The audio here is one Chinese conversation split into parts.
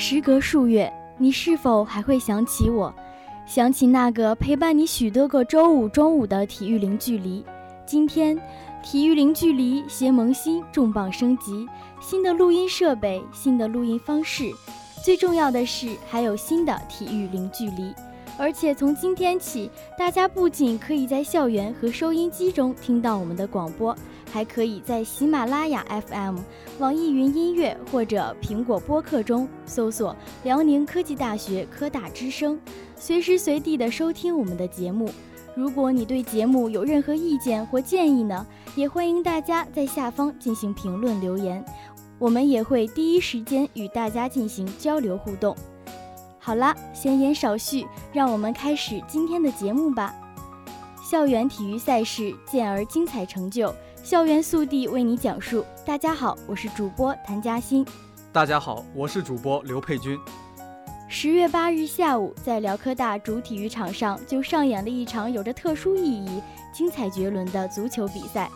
时隔数月，你是否还会想起我？想起那个陪伴你许多个周五中午的体育零距离？今天，体育零距离携萌新重磅升级，新的录音设备，新的录音方式，最重要的是还有新的体育零距离。而且从今天起，大家不仅可以在校园和收音机中听到我们的广播，还可以在喜马拉雅 FM、网易云音乐或者苹果播客中搜索“辽宁科技大学科大之声”，随时随地的收听我们的节目。如果你对节目有任何意见或建议呢，也欢迎大家在下方进行评论留言，我们也会第一时间与大家进行交流互动。好啦，闲言少叙，让我们开始今天的节目吧。校园体育赛事，健儿精彩成就，校园速递为你讲述。大家好，我是主播谭嘉欣。大家好，我是主播刘佩君。十月八日下午，在辽科大主体育场上就上演了一场有着特殊意义、精彩绝伦的足球比赛。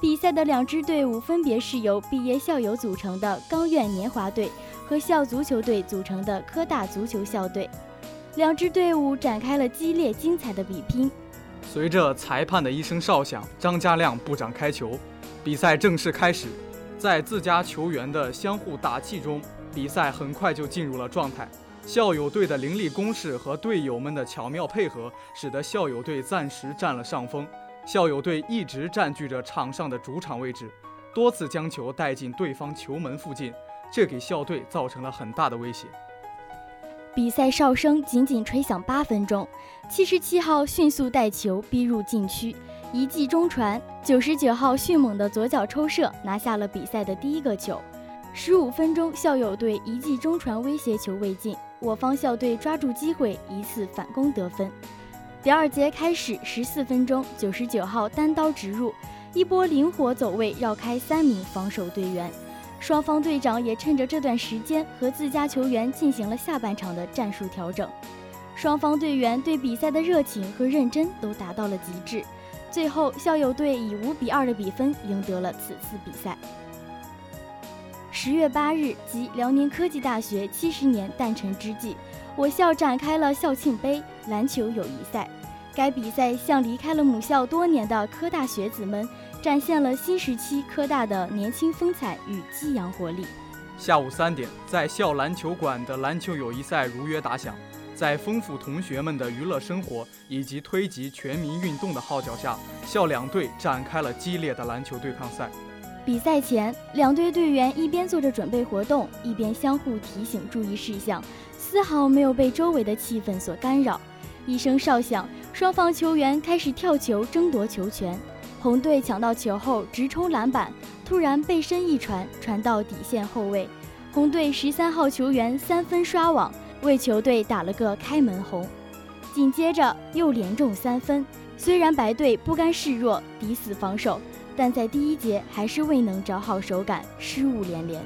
比赛的两支队伍分别是由毕业校友组成的钢院年华队。和校足球队组成的科大足球校队，两支队伍展开了激烈精彩的比拼。随着裁判的一声哨响，张家亮部长开球，比赛正式开始。在自家球员的相互打气中，比赛很快就进入了状态。校友队的凌厉攻势和队友们的巧妙配合，使得校友队暂时占了上风。校友队一直占据着场上的主场位置，多次将球带进对方球门附近。这给校队造成了很大的威胁。比赛哨声仅仅吹响八分钟，七十七号迅速带球逼入禁区，一记中传，九十九号迅猛的左脚抽射拿下了比赛的第一个球。十五分钟，校友队一记中传威胁球未进，我方校队抓住机会一次反攻得分。第二节开始，十四分钟，九十九号单刀直入，一波灵活走位绕开三名防守队员。双方队长也趁着这段时间和自家球员进行了下半场的战术调整，双方队员对比赛的热情和认真都达到了极致。最后，校友队以五比二的比分赢得了此次比赛。十月八日，即辽宁科技大学七十年诞辰之际，我校展开了校庆杯篮球友谊赛。该比赛向离开了母校多年的科大学子们。展现了新时期科大的年轻风采与激扬活力。下午三点，在校篮球馆的篮球友谊赛如约打响。在丰富同学们的娱乐生活以及推及全民运动的号角下，校两队展开了激烈的篮球对抗赛。比赛前，两队队员一边做着准备活动，一边相互提醒注意事项，丝毫没有被周围的气氛所干扰。一声哨响，双方球员开始跳球争夺球权。红队抢到球后直冲篮板，突然背身一传，传到底线后卫。红队十三号球员三分刷网，为球队打了个开门红。紧接着又连中三分。虽然白队不甘示弱，抵死防守，但在第一节还是未能找好手感，失误连连。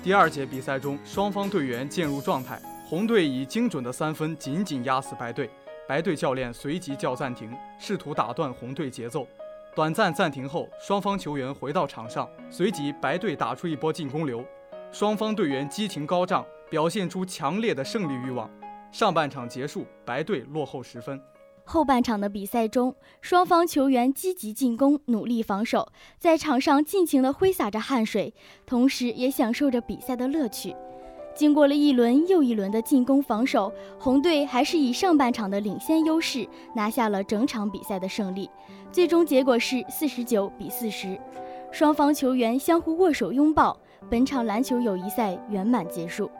第二节比赛中，双方队员渐入状态，红队以精准的三分紧紧压死白队。白队教练随即叫暂停，试图打断红队节奏。短暂暂停后，双方球员回到场上，随即白队打出一波进攻流，双方队员激情高涨，表现出强烈的胜利欲望。上半场结束，白队落后十分。后半场的比赛中，双方球员积极进攻，努力防守，在场上尽情地挥洒着汗水，同时也享受着比赛的乐趣。经过了一轮又一轮的进攻防守，红队还是以上半场的领先优势拿下了整场比赛的胜利。最终结果是四十九比四十，双方球员相互握手拥抱，本场篮球友谊赛圆满结束。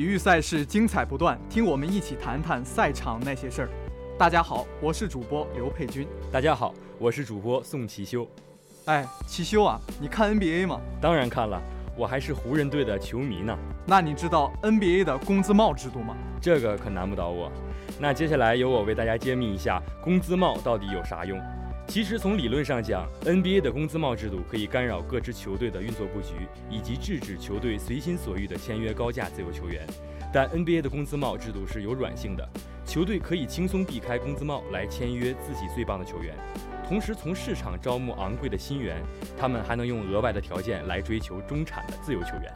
体育赛事精彩不断，听我们一起谈谈赛场那些事儿。大家好，我是主播刘佩军。大家好，我是主播宋奇修。哎，奇修啊，你看 NBA 吗？当然看了，我还是湖人队的球迷呢。那你知道 NBA 的工资帽制度吗？这个可难不倒我。那接下来由我为大家揭秘一下工资帽到底有啥用。其实从理论上讲，NBA 的工资帽制度可以干扰各支球队的运作布局，以及制止球队随心所欲地签约高价自由球员。但 NBA 的工资帽制度是有软性的，球队可以轻松避开工资帽来签约自己最棒的球员，同时从市场招募昂贵的新援，他们还能用额外的条件来追求中产的自由球员。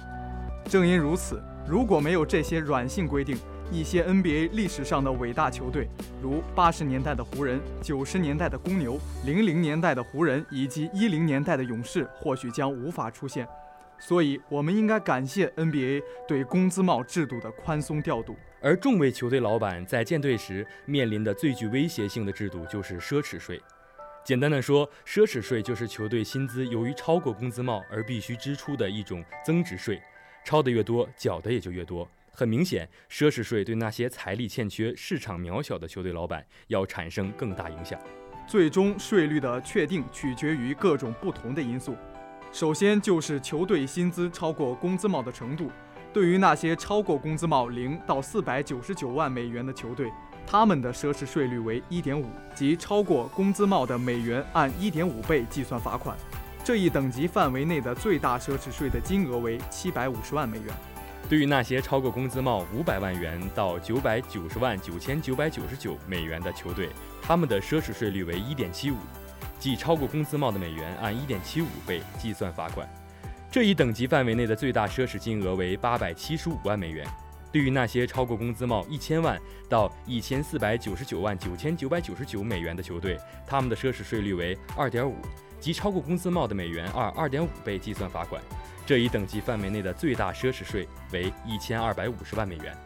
正因如此，如果没有这些软性规定，一些 NBA 历史上的伟大球队，如八十年代的湖人、九十年代的公牛、零零年代的湖人以及一零年代的勇士，或许将无法出现。所以，我们应该感谢 NBA 对工资帽制度的宽松调度。而众位球队老板在建队时面临的最具威胁性的制度就是奢侈税。简单的说，奢侈税就是球队薪资由于超过工资帽而必须支出的一种增值税，超的越多，缴的也就越多。很明显，奢侈税对那些财力欠缺、市场渺小的球队老板要产生更大影响。最终税率的确定取决于各种不同的因素，首先就是球队薪资超过工资帽的程度。对于那些超过工资帽零到四百九十九万美元的球队，他们的奢侈税率为一点五，即超过工资帽的美元按一点五倍计算罚款。这一等级范围内的最大奢侈税的金额为七百五十万美元。对于那些超过工资帽五百万元到九百九十万九千九百九十九美元的球队，他们的奢侈税率为一点七五，即超过工资帽的美元按一点七五倍计算罚款。这一等级范围内的最大奢侈金额为八百七十五万美元。对于那些超过工资帽一千万到一千四百九十九万九千九百九十九美元的球队，他们的奢侈税率为二点五，即超过工资帽的美元二二点五倍计算罚款。这一等级范围内的最大奢侈税为一千二百五十万美元。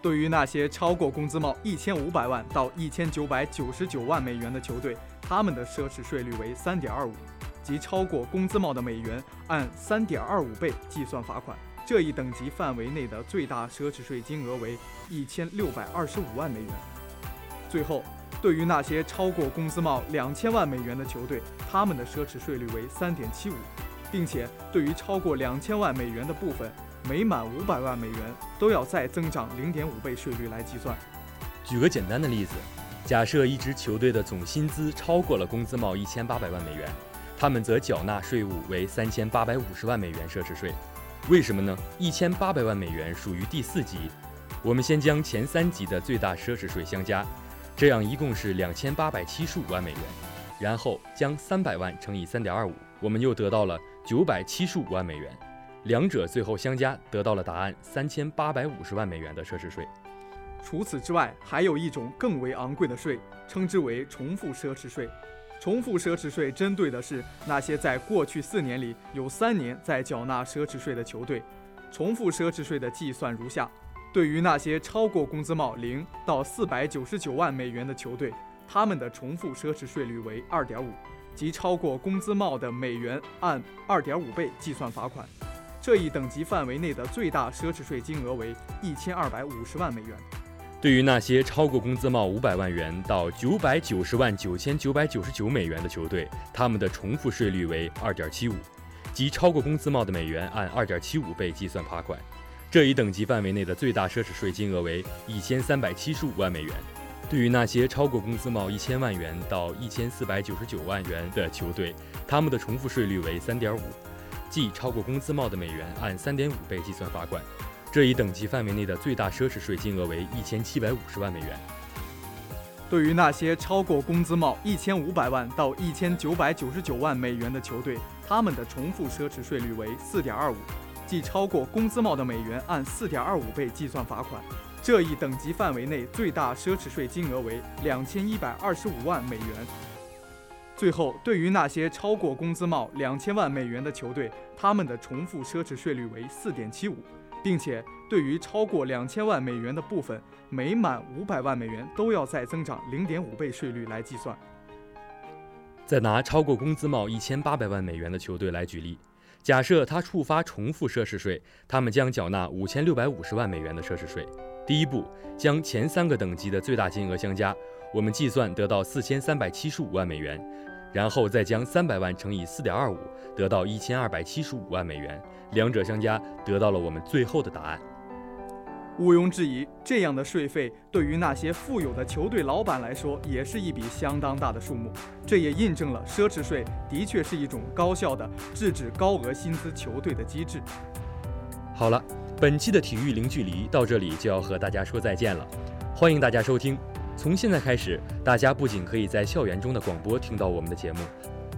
对于那些超过工资帽一千五百万到一千九百九十九万美元的球队，他们的奢侈税率为三点二五，即超过工资帽的美元按三点二五倍计算罚款。这一等级范围内的最大奢侈税金额为一千六百二十五万美元。最后，对于那些超过工资帽两千万美元的球队，他们的奢侈税率为三点七五。并且，对于超过两千万美元的部分，每满五百万美元都要再增长零点五倍税率来计算。举个简单的例子，假设一支球队的总薪资超过了工资帽一千八百万美元，他们则缴纳税务为三千八百五十万美元奢侈税。为什么呢？一千八百万美元属于第四级，我们先将前三级的最大奢侈税相加，这样一共是两千八百七十五万美元，然后将三百万乘以三点二五，我们又得到了。九百七十五万美元，两者最后相加得到了答案：三千八百五十万美元的奢侈税。除此之外，还有一种更为昂贵的税，称之为重复奢侈税。重复奢侈税针对的是那些在过去四年里有三年在缴纳奢侈税的球队。重复奢侈税的计算如下：对于那些超过工资帽零到四百九十九万美元的球队，他们的重复奢侈税率为二点五。即超过工资帽的美元按二点五倍计算罚款，这一等级范围内的最大奢侈税金额为一千二百五十万美元。对于那些超过工资帽五百万元到九百九十万九千九百九十九美元的球队，他们的重复税率为二点七五，即超过工资帽的美元按二点七五倍计算罚款，这一等级范围内的最大奢侈税金额为一千三百七十五万美元。对于那些超过工资帽一千万元到一千四百九十九万元的球队，他们的重复税率为三点五，即超过工资帽的美元按三点五倍计算罚款。这一等级范围内的最大奢侈税金额为一千七百五十万美元。对于那些超过工资帽一千五百万到一千九百九十九万美元的球队，他们的重复奢侈税率为四点二五，即超过工资帽的美元按四点二五倍计算罚款。这一等级范围内最大奢侈税金额为两千一百二十五万美元。最后，对于那些超过工资帽两千万美元的球队，他们的重复奢侈税率为四点七五，并且对于超过两千万美元的部分，每满五百万美元都要再增长零点五倍税率来计算。再拿超过工资帽一千八百万美元的球队来举例。假设他触发重复奢侈税，他们将缴纳五千六百五十万美元的奢侈税。第一步，将前三个等级的最大金额相加，我们计算得到四千三百七十五万美元，然后再将三百万乘以四点二五，得到一千二百七十五万美元，两者相加，得到了我们最后的答案。毋庸置疑，这样的税费对于那些富有的球队老板来说，也是一笔相当大的数目。这也印证了奢侈税的确是一种高效的制止高额薪资球队的机制。好了，本期的体育零距离到这里就要和大家说再见了。欢迎大家收听，从现在开始，大家不仅可以在校园中的广播听到我们的节目，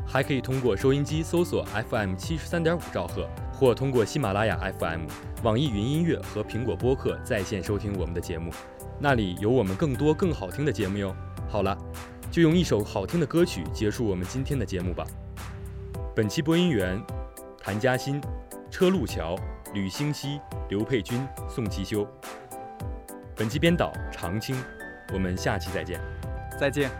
还可以通过收音机搜索 FM 七十三点五兆赫。或通过喜马拉雅 FM、网易云音乐和苹果播客在线收听我们的节目，那里有我们更多更好听的节目哟。好了，就用一首好听的歌曲结束我们今天的节目吧。本期播音员：谭嘉欣、车路桥、吕星熙、刘佩君、宋其修。本期编导：常青。我们下期再见。再见。